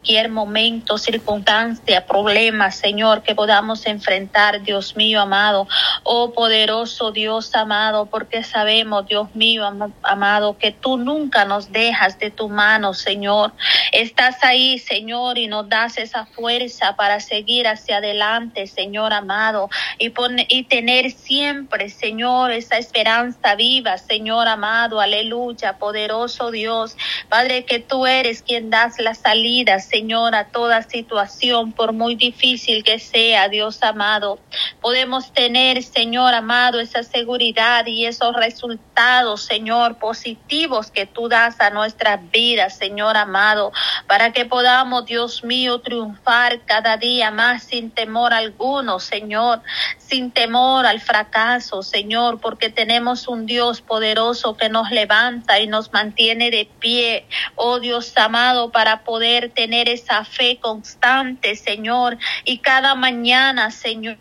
cualquier momento, circunstancia, problema, Señor, que podamos enfrentar, Dios mío amado, oh poderoso Dios amado, porque sabemos, Dios mío amado, que tú nunca nos dejas de tu mano, Señor. Estás ahí, Señor, y nos das esa fuerza para seguir hacia adelante, Señor amado, y, y tener siempre, Señor, esa esperanza viva, Señor amado, aleluya, poderoso Dios, Padre, que tú eres quien das la salida, Señor, a toda situación, por muy difícil que sea, Dios amado. Podemos tener, Señor amado, esa seguridad y esos resultados, Señor, positivos que tú das a nuestras vidas, Señor amado, para que podamos, Dios mío, triunfar cada día más sin temor alguno, Señor, sin temor al fracaso, Señor, porque tenemos un Dios poderoso que nos levanta y nos mantiene de pie, oh Dios amado, para poder tener esa fe constante, Señor, y cada mañana, Señor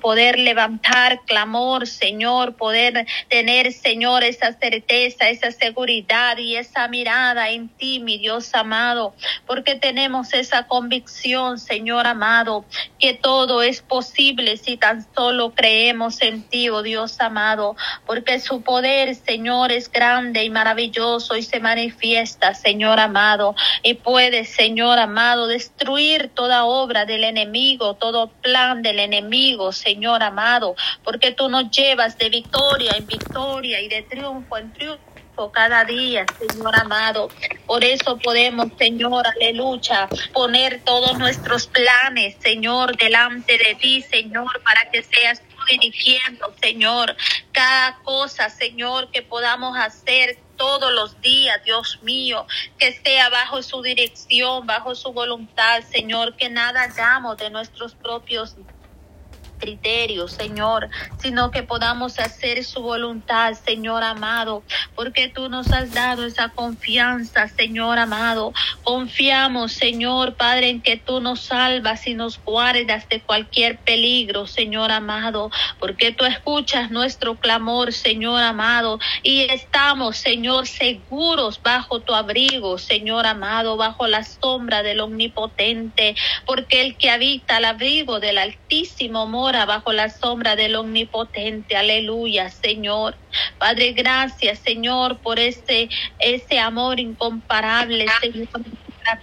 poder levantar clamor, Señor, poder tener, Señor, esa certeza, esa seguridad y esa mirada en ti, mi Dios amado, porque tenemos esa convicción, Señor amado, que todo es posible si tan solo creemos en ti, oh Dios amado, porque su poder, Señor, es grande y maravilloso y se manifiesta, Señor amado, y puede, Señor amado, destruir toda obra del enemigo, todo plan del enemigo, Señor amado, porque tú nos llevas de victoria en victoria y de triunfo en triunfo cada día, Señor amado. Por eso podemos, Señor, aleluya, poner todos nuestros planes, Señor, delante de ti, Señor, para que seas tú dirigiendo, Señor, cada cosa, Señor, que podamos hacer todos los días, Dios mío, que esté bajo su dirección, bajo su voluntad, Señor, que nada hagamos de nuestros propios criterios, Señor, sino que podamos hacer su voluntad, Señor amado, porque tú nos has dado esa confianza, Señor amado. Confiamos, Señor Padre, en que tú nos salvas y nos guardas de cualquier peligro, Señor amado, porque tú escuchas nuestro clamor, Señor amado, y estamos, Señor, seguros bajo tu abrigo, Señor amado, bajo la sombra del Omnipotente, porque el que habita al abrigo del Altísimo bajo la sombra del Omnipotente. Aleluya, Señor. Padre, gracias, Señor, por ese, ese amor incomparable, Señor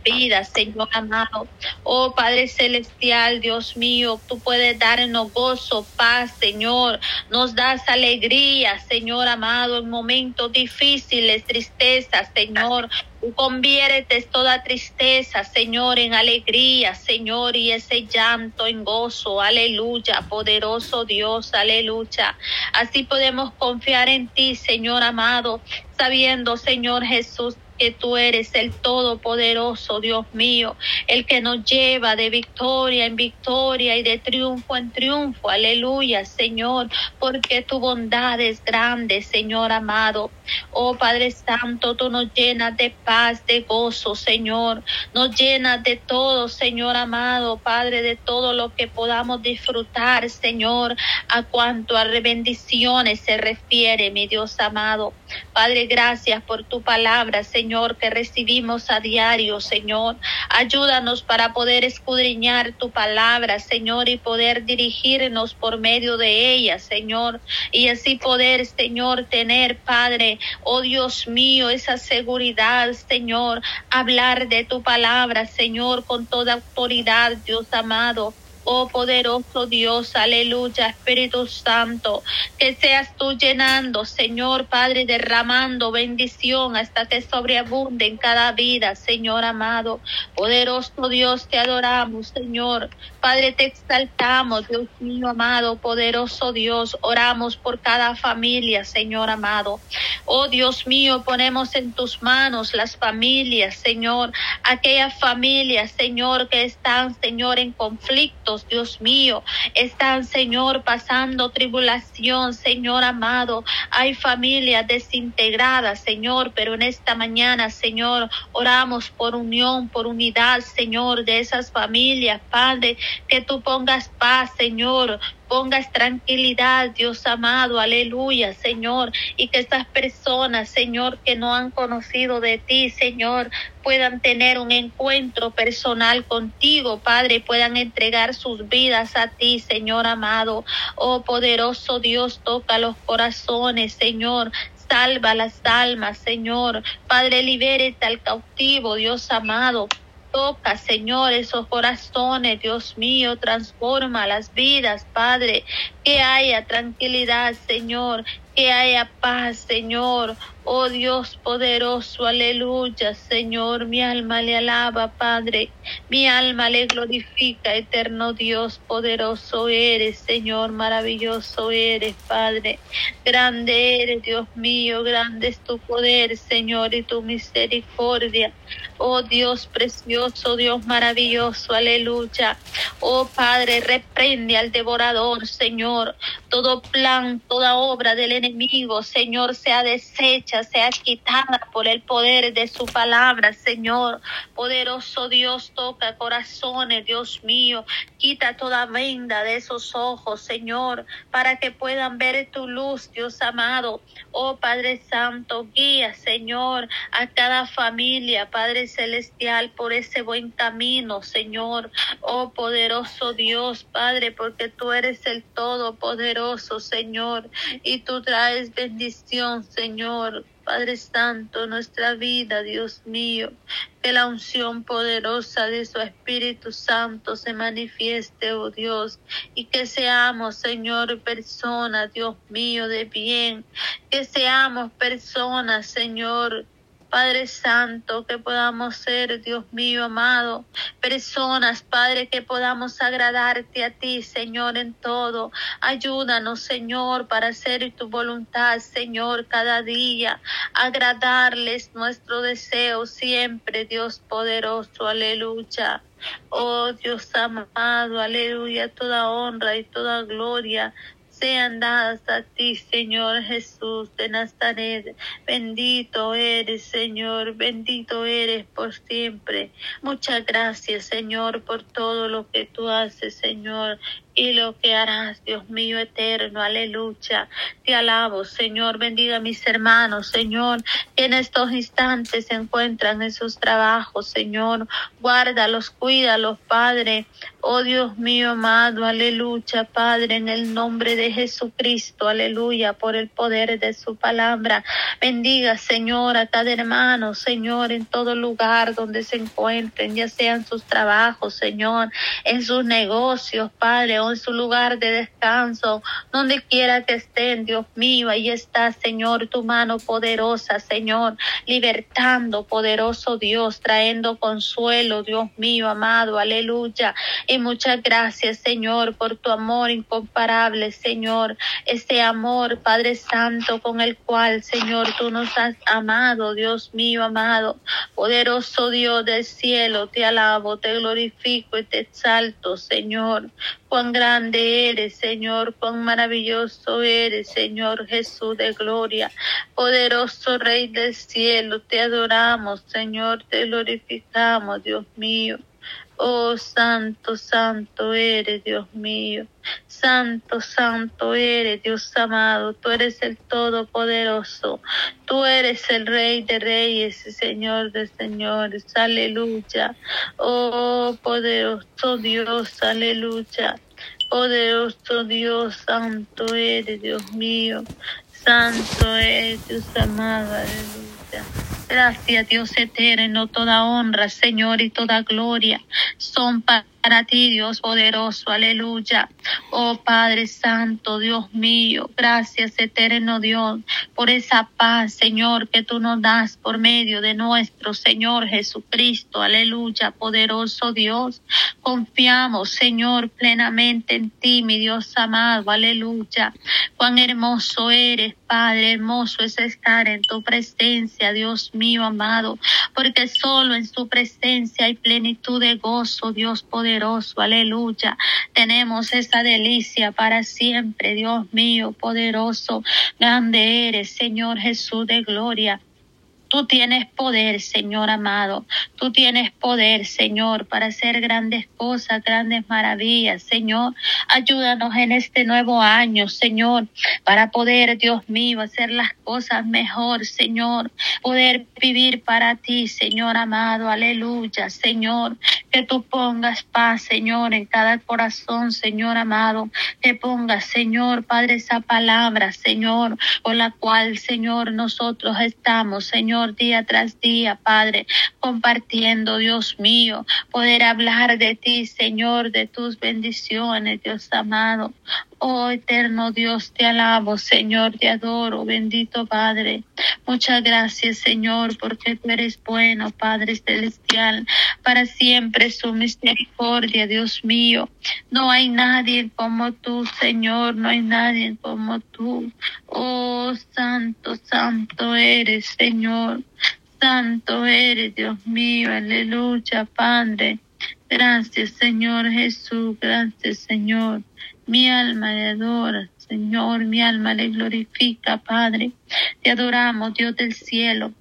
vida, Señor amado. Oh Padre Celestial, Dios mío, tú puedes darnos gozo, paz, Señor. Nos das alegría, Señor amado, en momentos difíciles, tristeza, Señor. Tú conviertes toda tristeza, Señor, en alegría, Señor, y ese llanto en gozo. Aleluya, poderoso Dios, aleluya. Así podemos confiar en ti, Señor amado, sabiendo, Señor Jesús, que tú eres el Todopoderoso, Dios mío, el que nos lleva de victoria en victoria y de triunfo en triunfo. Aleluya, Señor, porque tu bondad es grande, Señor amado. Oh Padre Santo, tú nos llenas de paz, de gozo, Señor. Nos llenas de todo, Señor amado, Padre, de todo lo que podamos disfrutar, Señor, a cuanto a bendiciones se refiere, mi Dios amado. Padre, gracias por tu palabra, Señor Señor, que recibimos a diario, Señor. Ayúdanos para poder escudriñar tu palabra, Señor, y poder dirigirnos por medio de ella, Señor. Y así poder, Señor, tener, Padre, oh Dios mío, esa seguridad, Señor, hablar de tu palabra, Señor, con toda autoridad, Dios amado. Oh poderoso Dios, aleluya, Espíritu Santo, que seas tú llenando, Señor Padre, derramando bendición hasta que sobreabunde en cada vida, Señor amado. Poderoso Dios, te adoramos, Señor. Padre, te exaltamos, Dios mío amado, poderoso Dios. Oramos por cada familia, Señor amado. Oh Dios mío, ponemos en tus manos las familias, Señor. Aquellas familias, Señor, que están, Señor, en conflicto Dios mío, están, Señor, pasando tribulación, Señor amado. Hay familias desintegradas, Señor, pero en esta mañana, Señor, oramos por unión, por unidad, Señor, de esas familias, Padre, que tú pongas paz, Señor, pongas tranquilidad, Dios amado, aleluya, Señor, y que estas personas, Señor, que no han conocido de ti, Señor, puedan tener un encuentro personal contigo, Padre, puedan entregar sus vidas a ti, Señor amado. Oh poderoso Dios, toca los corazones, Señor. Salva las almas, Señor. Padre, libérete al cautivo, Dios amado. Toca, Señor, esos corazones, Dios mío, transforma las vidas, Padre. Que haya tranquilidad, Señor. Que haya paz, Señor. Oh Dios poderoso, aleluya, Señor, mi alma le alaba, Padre, mi alma le glorifica, eterno Dios poderoso eres, Señor, maravilloso eres, Padre, grande eres, Dios mío, grande es tu poder, Señor, y tu misericordia. Oh Dios precioso, Dios maravilloso, aleluya. Oh Padre, reprende al devorador, Señor. Todo plan, toda obra del enemigo, Señor, sea deshecha sea quitada por el poder de su palabra, Señor. Poderoso Dios, toca corazones, Dios mío. Quita toda venda de esos ojos, Señor, para que puedan ver tu luz, Dios amado. Oh Padre Santo, guía, Señor, a cada familia, Padre Celestial, por ese buen camino, Señor. Oh poderoso Dios, Padre, porque tú eres el Todopoderoso, Señor, y tú traes bendición, Señor. Padre Santo, nuestra vida, Dios mío, que la unción poderosa de su Espíritu Santo se manifieste, oh Dios, y que seamos, Señor, personas, Dios mío, de bien, que seamos personas, Señor, Padre Santo, que podamos ser, Dios mío amado, personas, Padre, que podamos agradarte a ti, Señor, en todo. Ayúdanos, Señor, para hacer tu voluntad, Señor, cada día. Agradarles nuestro deseo siempre, Dios poderoso, aleluya. Oh Dios amado, aleluya, toda honra y toda gloria sean dadas a ti, Señor Jesús de Nazaret. Bendito eres, Señor, bendito eres por siempre. Muchas gracias, Señor, por todo lo que tú haces, Señor y lo que harás, Dios mío eterno, aleluya. Te alabo, Señor, bendiga a mis hermanos, Señor, que en estos instantes se encuentran en sus trabajos, Señor. Guárdalos, cuídalos, Padre. Oh Dios mío amado, aleluya, Padre, en el nombre de Jesucristo, aleluya, por el poder de su palabra. Bendiga, Señor, a cada hermano, Señor, en todo lugar donde se encuentren, ya sean sus trabajos, Señor, en sus negocios, Padre, en su lugar de descanso, donde quiera que estén, Dios mío, ahí está, Señor, tu mano poderosa, Señor, libertando, poderoso Dios, trayendo consuelo, Dios mío, amado, aleluya. Y muchas gracias, Señor, por tu amor incomparable, Señor, ese amor, Padre Santo, con el cual, Señor, tú nos has amado, Dios mío, amado, poderoso Dios del cielo, te alabo, te glorifico y te exalto, Señor. Cuán grande eres, Señor, cuán maravilloso eres, Señor Jesús de gloria. Poderoso Rey del cielo, te adoramos, Señor, te glorificamos, Dios mío. Oh, santo, santo eres, Dios mío. Santo, santo eres, Dios amado. Tú eres el Todopoderoso. Tú eres el Rey de Reyes y Señor de Señores. Aleluya. Oh, poderoso Dios, aleluya. Poderoso Dios, santo eres, Dios mío. Santo eres, Dios amado. Aleluya. Gracias, Dios eterno, toda honra, Señor, y toda gloria son para para ti, Dios poderoso, aleluya. Oh Padre Santo, Dios mío, gracias eterno Dios por esa paz, Señor, que tú nos das por medio de nuestro Señor Jesucristo, aleluya, poderoso Dios. Confiamos, Señor, plenamente en ti, mi Dios amado, aleluya. Cuán hermoso eres, Padre, hermoso es estar en tu presencia, Dios mío amado, porque solo en su presencia hay plenitud de gozo, Dios poderoso aleluya. Tenemos esa delicia para siempre, Dios mío, poderoso, grande eres, Señor Jesús de gloria. Tú tienes poder, Señor amado. Tú tienes poder, Señor, para hacer grandes cosas, grandes maravillas, Señor. Ayúdanos en este nuevo año, Señor, para poder, Dios mío, hacer las cosas mejor, Señor. Poder vivir para ti, Señor amado. Aleluya, Señor. Que tú pongas paz, Señor, en cada corazón, Señor amado. Que pongas, Señor, Padre, esa palabra, Señor, con la cual, Señor, nosotros estamos, Señor, día tras día, Padre, compartiendo, Dios mío, poder hablar de ti, Señor, de tus bendiciones, Dios amado. Oh eterno Dios, te alabo, Señor, te adoro, bendito Padre. Muchas gracias, Señor, porque tú eres bueno, Padre celestial. Para siempre su misericordia, Dios mío. No hay nadie como tú, Señor, no hay nadie como tú. Oh, santo, santo eres, Señor. Santo eres, Dios mío, aleluya, Padre. Gracias, Señor Jesús, gracias, Señor. Mi alma le adora, Señor, mi alma le glorifica, Padre. Te adoramos, Dios del cielo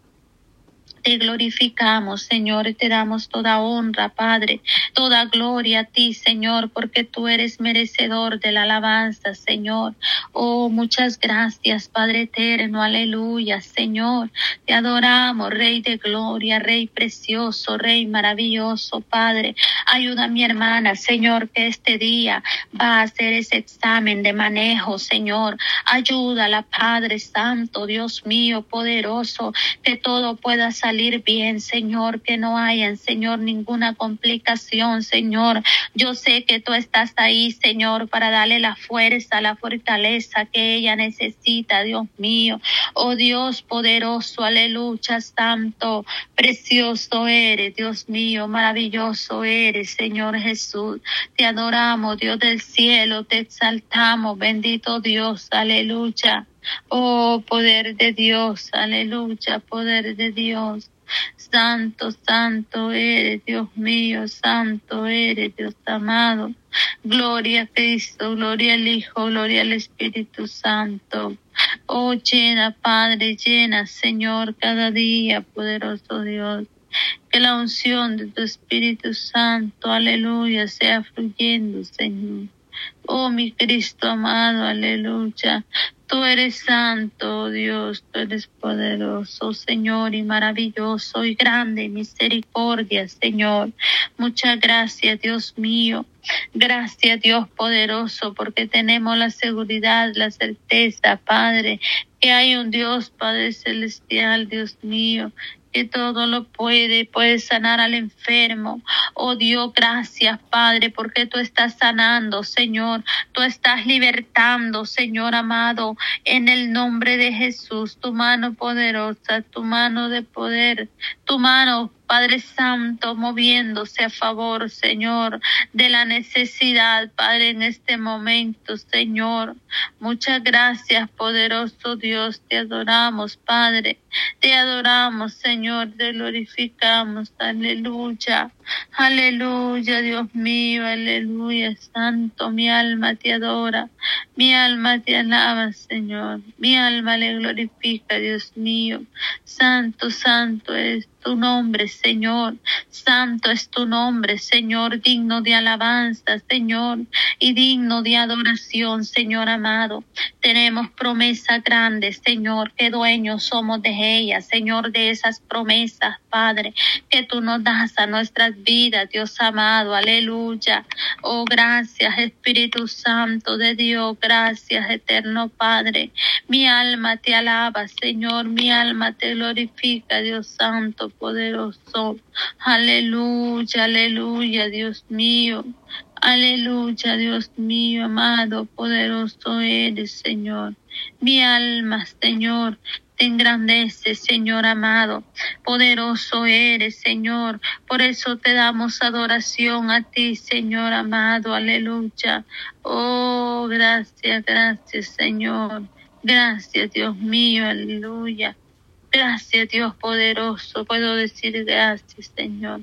te glorificamos, Señor, y te damos toda honra, Padre, toda gloria a ti, Señor, porque tú eres merecedor de la alabanza, Señor. Oh, muchas gracias, Padre eterno, aleluya, Señor. Te adoramos, Rey de gloria, Rey precioso, Rey maravilloso, Padre. Ayuda a mi hermana, Señor, que este día va a hacer ese examen de manejo, Señor. Ayúdala, Padre Santo, Dios mío, poderoso, que todo pueda salir bien, Señor, que no haya, Señor, ninguna complicación, Señor. Yo sé que tú estás ahí, Señor, para darle la fuerza, la fortaleza que ella necesita, Dios mío. Oh Dios poderoso, aleluya, santo, precioso eres, Dios mío, maravilloso eres, Señor Jesús. Te adoramos, Dios del cielo, te exaltamos, bendito Dios, aleluya. Oh, poder de Dios, aleluya, poder de Dios. Santo, santo eres, Dios mío, santo eres, Dios amado. Gloria a Cristo, gloria al Hijo, gloria al Espíritu Santo. Oh, llena, Padre, llena, Señor, cada día, poderoso Dios. Que la unción de tu Espíritu Santo, aleluya, sea fluyendo, Señor. Oh, mi Cristo amado, aleluya. Tú eres santo, Dios, tú eres poderoso, Señor, y maravilloso y grande misericordia, Señor. Muchas gracias, Dios mío. Gracias, Dios poderoso, porque tenemos la seguridad, la certeza, Padre, que hay un Dios, Padre celestial, Dios mío, que todo lo puede, puede sanar al enfermo. Oh Dios, gracias Padre, porque tú estás sanando, Señor. Tú estás libertando, Señor amado, en el nombre de Jesús. Tu mano poderosa, tu mano de poder, tu mano Padre Santo, moviéndose a favor, Señor, de la necesidad, Padre, en este momento, Señor. Muchas gracias, poderoso Dios, te adoramos, Padre. Te adoramos, Señor, te glorificamos, aleluya. Aleluya, Dios mío, aleluya, Santo, mi alma te adora, mi alma te alaba, Señor, mi alma le glorifica, Dios mío. Santo, santo es tu nombre, Señor. Santo es tu nombre, Señor, digno de alabanza, Señor, y digno de adoración, Señor amado. Tenemos promesas grandes, Señor, que dueños somos de ellas, Señor, de esas promesas, Padre, que tú nos das a nuestras vidas, Dios amado, aleluya. Oh, gracias, Espíritu Santo de Dios, gracias, eterno Padre. Mi alma te alaba, Señor, mi alma te glorifica, Dios Santo poderoso. Aleluya, aleluya, Dios mío. Aleluya, Dios mío, amado, poderoso eres, Señor. Mi alma, Señor, te engrandece, Señor amado. Poderoso eres, Señor. Por eso te damos adoración a ti, Señor amado. Aleluya. Oh, gracias, gracias, Señor. Gracias, Dios mío. Aleluya. Gracias Dios poderoso, puedo decir gracias Señor.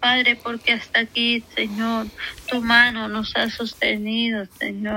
Padre, porque hasta aquí, Señor, tu mano nos ha sostenido, Señor.